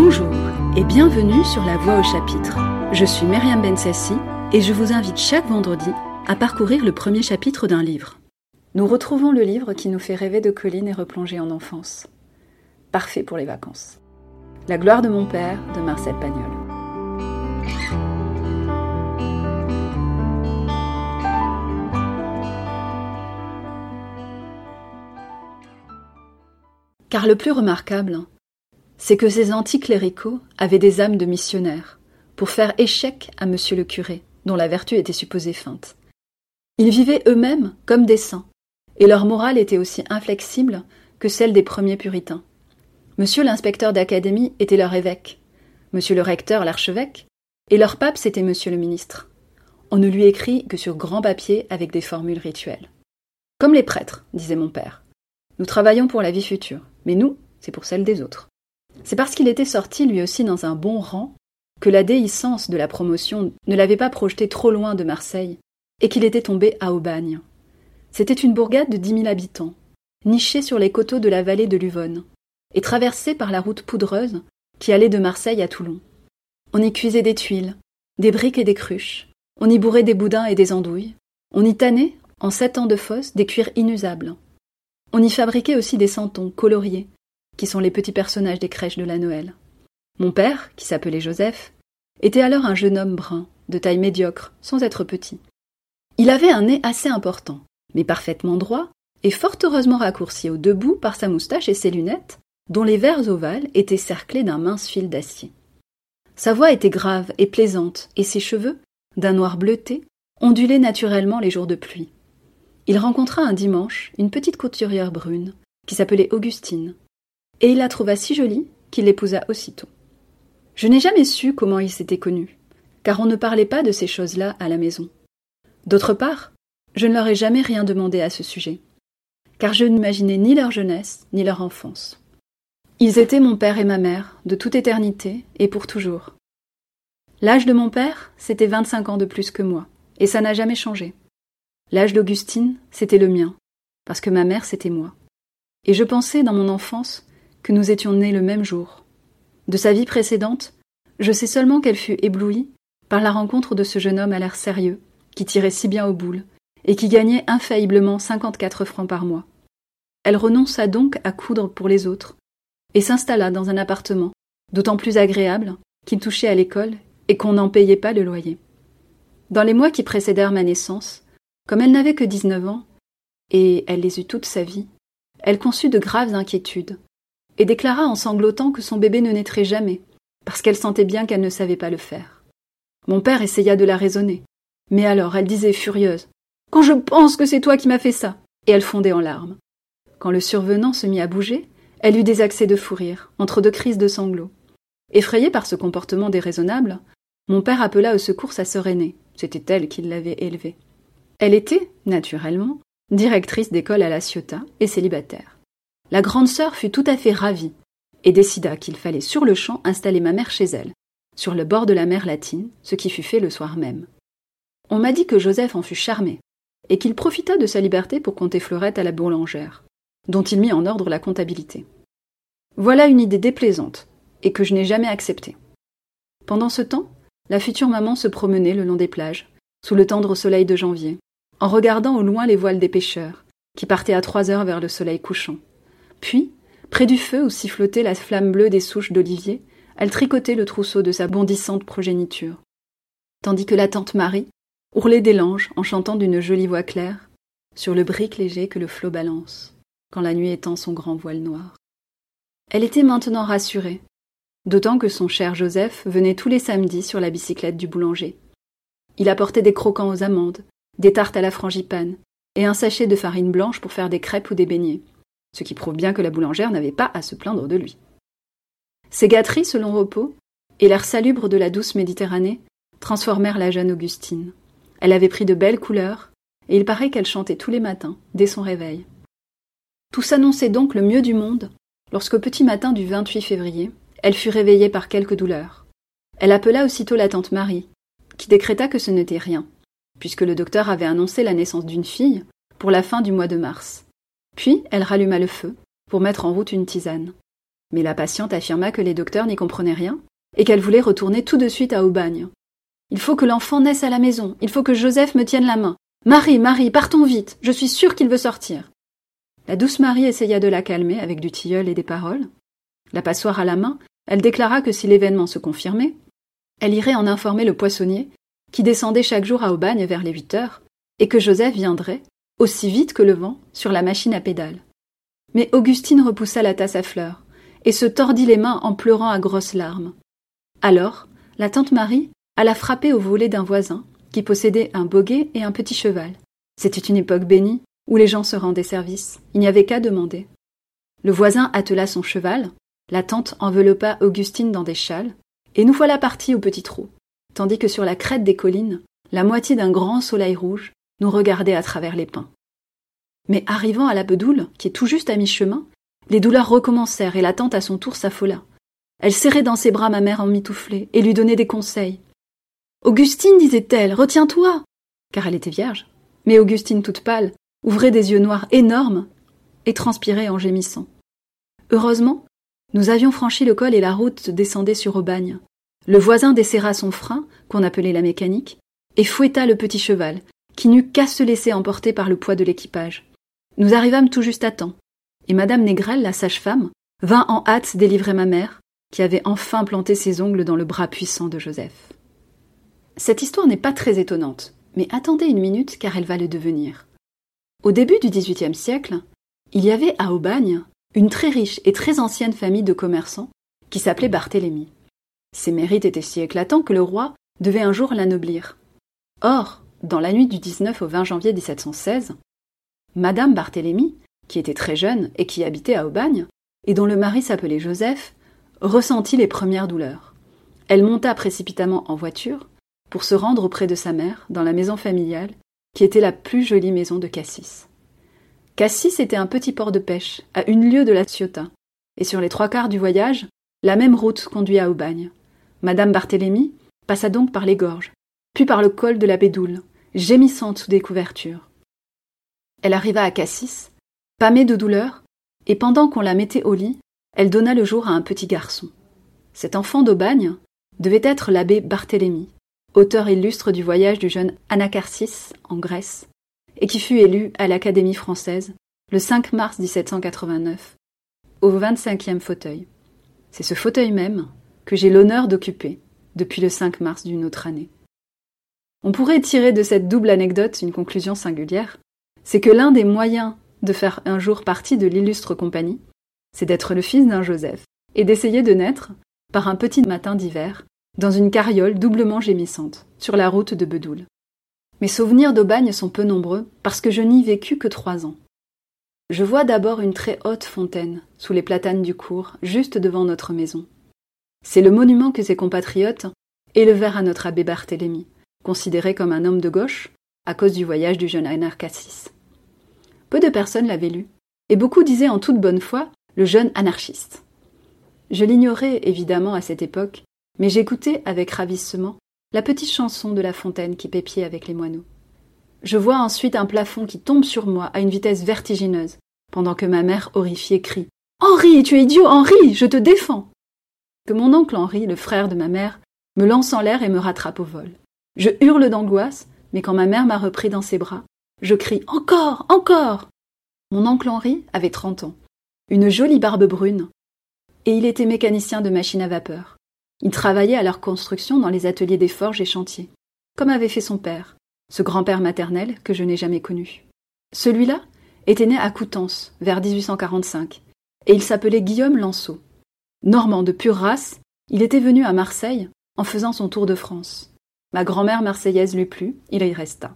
Bonjour et bienvenue sur La Voix au chapitre. Je suis Myriam Bensassi et je vous invite chaque vendredi à parcourir le premier chapitre d'un livre. Nous retrouvons le livre qui nous fait rêver de collines et replonger en enfance. Parfait pour les vacances. La gloire de mon père de Marcel Pagnol. Car le plus remarquable, c'est que ces anticléricaux avaient des âmes de missionnaires, pour faire échec à monsieur le curé, dont la vertu était supposée feinte. Ils vivaient eux-mêmes comme des saints, et leur morale était aussi inflexible que celle des premiers puritains. Monsieur l'inspecteur d'académie était leur évêque, monsieur le recteur l'archevêque, et leur pape c'était monsieur le ministre. On ne lui écrit que sur grand papier avec des formules rituelles. Comme les prêtres, disait mon père. Nous travaillons pour la vie future, mais nous, c'est pour celle des autres. C'est parce qu'il était sorti lui aussi dans un bon rang que la déhiscence de la promotion ne l'avait pas projeté trop loin de Marseille et qu'il était tombé à Aubagne. C'était une bourgade de dix mille habitants, nichée sur les coteaux de la vallée de l'Uvonne et traversée par la route poudreuse qui allait de Marseille à Toulon. On y cuisait des tuiles, des briques et des cruches, on y bourrait des boudins et des andouilles, on y tannait, en sept ans de fosse, des cuirs inusables. On y fabriquait aussi des santons coloriés, qui sont les petits personnages des crèches de la Noël. Mon père, qui s'appelait Joseph, était alors un jeune homme brun, de taille médiocre, sans être petit. Il avait un nez assez important, mais parfaitement droit, et fort heureusement raccourci au debout par sa moustache et ses lunettes, dont les verres ovales étaient cerclés d'un mince fil d'acier. Sa voix était grave et plaisante, et ses cheveux, d'un noir bleuté, ondulaient naturellement les jours de pluie. Il rencontra un dimanche une petite couturière brune, qui s'appelait Augustine, et il la trouva si jolie qu'il l'épousa aussitôt. Je n'ai jamais su comment ils s'étaient connus, car on ne parlait pas de ces choses-là à la maison. D'autre part, je ne leur ai jamais rien demandé à ce sujet, car je n'imaginais ni leur jeunesse ni leur enfance. Ils étaient mon père et ma mère, de toute éternité et pour toujours. L'âge de mon père, c'était vingt-cinq ans de plus que moi, et ça n'a jamais changé. L'âge d'Augustine, c'était le mien, parce que ma mère, c'était moi. Et je pensais, dans mon enfance, que nous étions nés le même jour. De sa vie précédente, je sais seulement qu'elle fut éblouie par la rencontre de ce jeune homme à l'air sérieux, qui tirait si bien aux boules, et qui gagnait infailliblement cinquante-quatre francs par mois. Elle renonça donc à coudre pour les autres, et s'installa dans un appartement, d'autant plus agréable qu'il touchait à l'école et qu'on n'en payait pas le loyer. Dans les mois qui précédèrent ma naissance, comme elle n'avait que dix-neuf ans, et elle les eut toute sa vie, elle conçut de graves inquiétudes, et déclara en sanglotant que son bébé ne naîtrait jamais, parce qu'elle sentait bien qu'elle ne savait pas le faire. Mon père essaya de la raisonner, mais alors elle disait furieuse Quand je pense que c'est toi qui m'as fait ça et elle fondait en larmes. Quand le survenant se mit à bouger, elle eut des accès de fou rire, entre deux crises de sanglots. Effrayée par ce comportement déraisonnable, mon père appela au secours sa sœur aînée. C'était elle qui l'avait élevée. Elle était, naturellement, directrice d'école à La Ciotat et célibataire. La grande sœur fut tout à fait ravie et décida qu'il fallait sur le champ installer ma mère chez elle, sur le bord de la mer latine, ce qui fut fait le soir même. On m'a dit que Joseph en fut charmé, et qu'il profita de sa liberté pour compter Fleurette à la boulangère, dont il mit en ordre la comptabilité. Voilà une idée déplaisante, et que je n'ai jamais acceptée. Pendant ce temps, la future maman se promenait le long des plages, sous le tendre soleil de janvier, en regardant au loin les voiles des pêcheurs, qui partaient à trois heures vers le soleil couchant. Puis, près du feu où sifflotait la flamme bleue des souches d'olivier, elle tricotait le trousseau de sa bondissante progéniture. Tandis que la tante Marie ourlait des langes en chantant d'une jolie voix claire sur le brick léger que le flot balance, quand la nuit étend son grand voile noir. Elle était maintenant rassurée, d'autant que son cher Joseph venait tous les samedis sur la bicyclette du boulanger. Il apportait des croquants aux amandes, des tartes à la frangipane, et un sachet de farine blanche pour faire des crêpes ou des beignets ce qui prouve bien que la boulangère n'avait pas à se plaindre de lui. Ces gâteries, selon Repos, et l'air salubre de la douce Méditerranée transformèrent la jeune Augustine. Elle avait pris de belles couleurs, et il paraît qu'elle chantait tous les matins, dès son réveil. Tout s'annonçait donc le mieux du monde, lorsqu'au petit matin du 28 février, elle fut réveillée par quelques douleurs. Elle appela aussitôt la tante Marie, qui décréta que ce n'était rien, puisque le docteur avait annoncé la naissance d'une fille pour la fin du mois de mars. Puis elle ralluma le feu, pour mettre en route une tisane. Mais la patiente affirma que les docteurs n'y comprenaient rien et qu'elle voulait retourner tout de suite à Aubagne. Il faut que l'enfant naisse à la maison, il faut que Joseph me tienne la main. Marie, Marie, partons vite, je suis sûre qu'il veut sortir. La douce Marie essaya de la calmer avec du tilleul et des paroles. La passoire à la main, elle déclara que si l'événement se confirmait, elle irait en informer le poissonnier, qui descendait chaque jour à Aubagne vers les huit heures, et que Joseph viendrait, aussi vite que le vent, sur la machine à pédales. Mais Augustine repoussa la tasse à fleurs, et se tordit les mains en pleurant à grosses larmes. Alors, la tante Marie alla frapper au volet d'un voisin, qui possédait un boguet et un petit cheval. C'était une époque bénie, où les gens se rendaient service. Il n'y avait qu'à demander. Le voisin attela son cheval, la tante enveloppa Augustine dans des châles, et nous voilà partis au petit trot, tandis que sur la crête des collines, la moitié d'un grand soleil rouge nous regardait à travers les pins. Mais arrivant à la Bedoule, qui est tout juste à mi-chemin, les douleurs recommencèrent et la tante à son tour s'affola. Elle serrait dans ses bras ma mère emmitouflée et lui donnait des conseils. Augustine, disait-elle, retiens-toi car elle était vierge. Mais Augustine, toute pâle, ouvrait des yeux noirs énormes et transpirait en gémissant. Heureusement, nous avions franchi le col et la route descendait sur Aubagne. Le voisin desserra son frein, qu'on appelait la mécanique, et fouetta le petit cheval, qui n'eut qu'à se laisser emporter par le poids de l'équipage. Nous arrivâmes tout juste à temps, et madame Négrel, la sage-femme, vint en hâte délivrer ma mère, qui avait enfin planté ses ongles dans le bras puissant de Joseph. Cette histoire n'est pas très étonnante, mais attendez une minute car elle va le devenir. Au début du XVIIIe siècle, il y avait à Aubagne une très riche et très ancienne famille de commerçants qui s'appelait Barthélemy. Ses mérites étaient si éclatants que le roi devait un jour l'anoblir. Or, dans la nuit du 19 au 20 janvier 1716, Madame Barthélemy, qui était très jeune et qui habitait à Aubagne, et dont le mari s'appelait Joseph, ressentit les premières douleurs. Elle monta précipitamment en voiture pour se rendre auprès de sa mère dans la maison familiale, qui était la plus jolie maison de Cassis. Cassis était un petit port de pêche, à une lieue de la Ciotat, et sur les trois quarts du voyage, la même route conduit à Aubagne. Madame Barthélemy passa donc par les gorges, puis par le col de la Bédoule, gémissante sous des couvertures. Elle arriva à Cassis, pâmée de douleur, et pendant qu'on la mettait au lit, elle donna le jour à un petit garçon. Cet enfant d'Aubagne devait être l'abbé Barthélemy, auteur illustre du voyage du jeune Anacarsis en Grèce, et qui fut élu à l'Académie française le 5 mars 1789, au 25e fauteuil. C'est ce fauteuil même que j'ai l'honneur d'occuper depuis le 5 mars d'une autre année. On pourrait tirer de cette double anecdote une conclusion singulière, c'est que l'un des moyens de faire un jour partie de l'illustre compagnie, c'est d'être le fils d'un Joseph, et d'essayer de naître, par un petit matin d'hiver, dans une carriole doublement gémissante, sur la route de Bedoul. Mes souvenirs d'Aubagne sont peu nombreux, parce que je n'y vécus que trois ans. Je vois d'abord une très haute fontaine, sous les platanes du cours, juste devant notre maison. C'est le monument que ses compatriotes élevèrent à notre abbé Barthélemy, considéré comme un homme de gauche, à cause du voyage du jeune anarchassis. Peu de personnes l'avaient lu, et beaucoup disaient en toute bonne foi le jeune anarchiste. Je l'ignorais évidemment à cette époque, mais j'écoutais avec ravissement la petite chanson de la fontaine qui pépiait avec les moineaux. Je vois ensuite un plafond qui tombe sur moi à une vitesse vertigineuse, pendant que ma mère horrifiée crie Henri, tu es idiot, Henri, je te défends Que mon oncle Henri, le frère de ma mère, me lance en l'air et me rattrape au vol. Je hurle d'angoisse, mais quand ma mère m'a repris dans ses bras, je crie Encore, encore Mon oncle Henri avait trente ans, une jolie barbe brune, et il était mécanicien de machines à vapeur. Il travaillait à leur construction dans les ateliers des forges et chantiers, comme avait fait son père, ce grand-père maternel que je n'ai jamais connu. Celui-là était né à Coutances, vers 1845, et il s'appelait Guillaume Lanceau. Normand de pure race, il était venu à Marseille en faisant son tour de France. Ma grand-mère marseillaise lui plut, il y resta.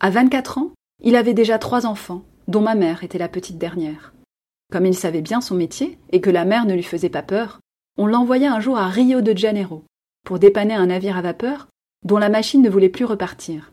À vingt-quatre ans, il avait déjà trois enfants, dont ma mère était la petite dernière. Comme il savait bien son métier et que la mère ne lui faisait pas peur, on l'envoya un jour à Rio de Janeiro pour dépanner un navire à vapeur dont la machine ne voulait plus repartir.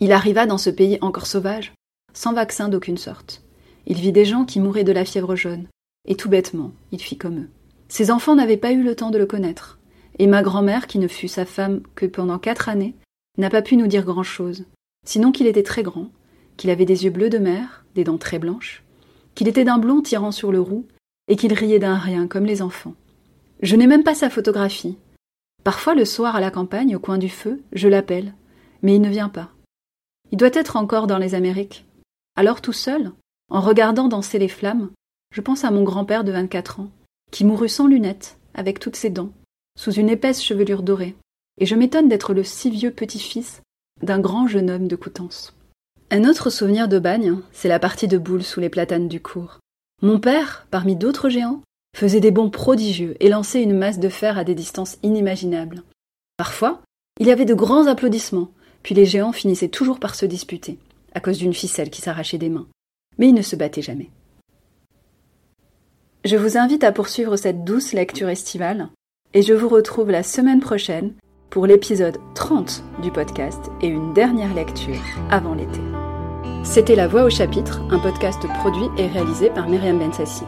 Il arriva dans ce pays encore sauvage, sans vaccin d'aucune sorte. Il vit des gens qui mouraient de la fièvre jaune, et tout bêtement, il fit comme eux. Ses enfants n'avaient pas eu le temps de le connaître, et ma grand-mère, qui ne fut sa femme que pendant quatre années, n'a pas pu nous dire grand-chose, sinon qu'il était très grand, qu'il avait des yeux bleus de mer, des dents très blanches, qu'il était d'un blond tirant sur le roux, et qu'il riait d'un rien comme les enfants. Je n'ai même pas sa photographie. Parfois le soir à la campagne, au coin du feu, je l'appelle, mais il ne vient pas. Il doit être encore dans les Amériques. Alors tout seul, en regardant danser les flammes, je pense à mon grand-père de 24 ans, qui mourut sans lunettes, avec toutes ses dents, sous une épaisse chevelure dorée, et je m'étonne d'être le si vieux petit-fils d'un grand jeune homme de Coutances. Un autre souvenir de bagne, c'est la partie de boules sous les platanes du cours. Mon père, parmi d'autres géants, faisait des bonds prodigieux et lançait une masse de fer à des distances inimaginables. Parfois, il y avait de grands applaudissements, puis les géants finissaient toujours par se disputer, à cause d'une ficelle qui s'arrachait des mains. Mais ils ne se battaient jamais. Je vous invite à poursuivre cette douce lecture estivale, et je vous retrouve la semaine prochaine pour l'épisode 30 du podcast et une dernière lecture avant l'été. C'était La Voix au chapitre, un podcast produit et réalisé par Myriam Bensassi.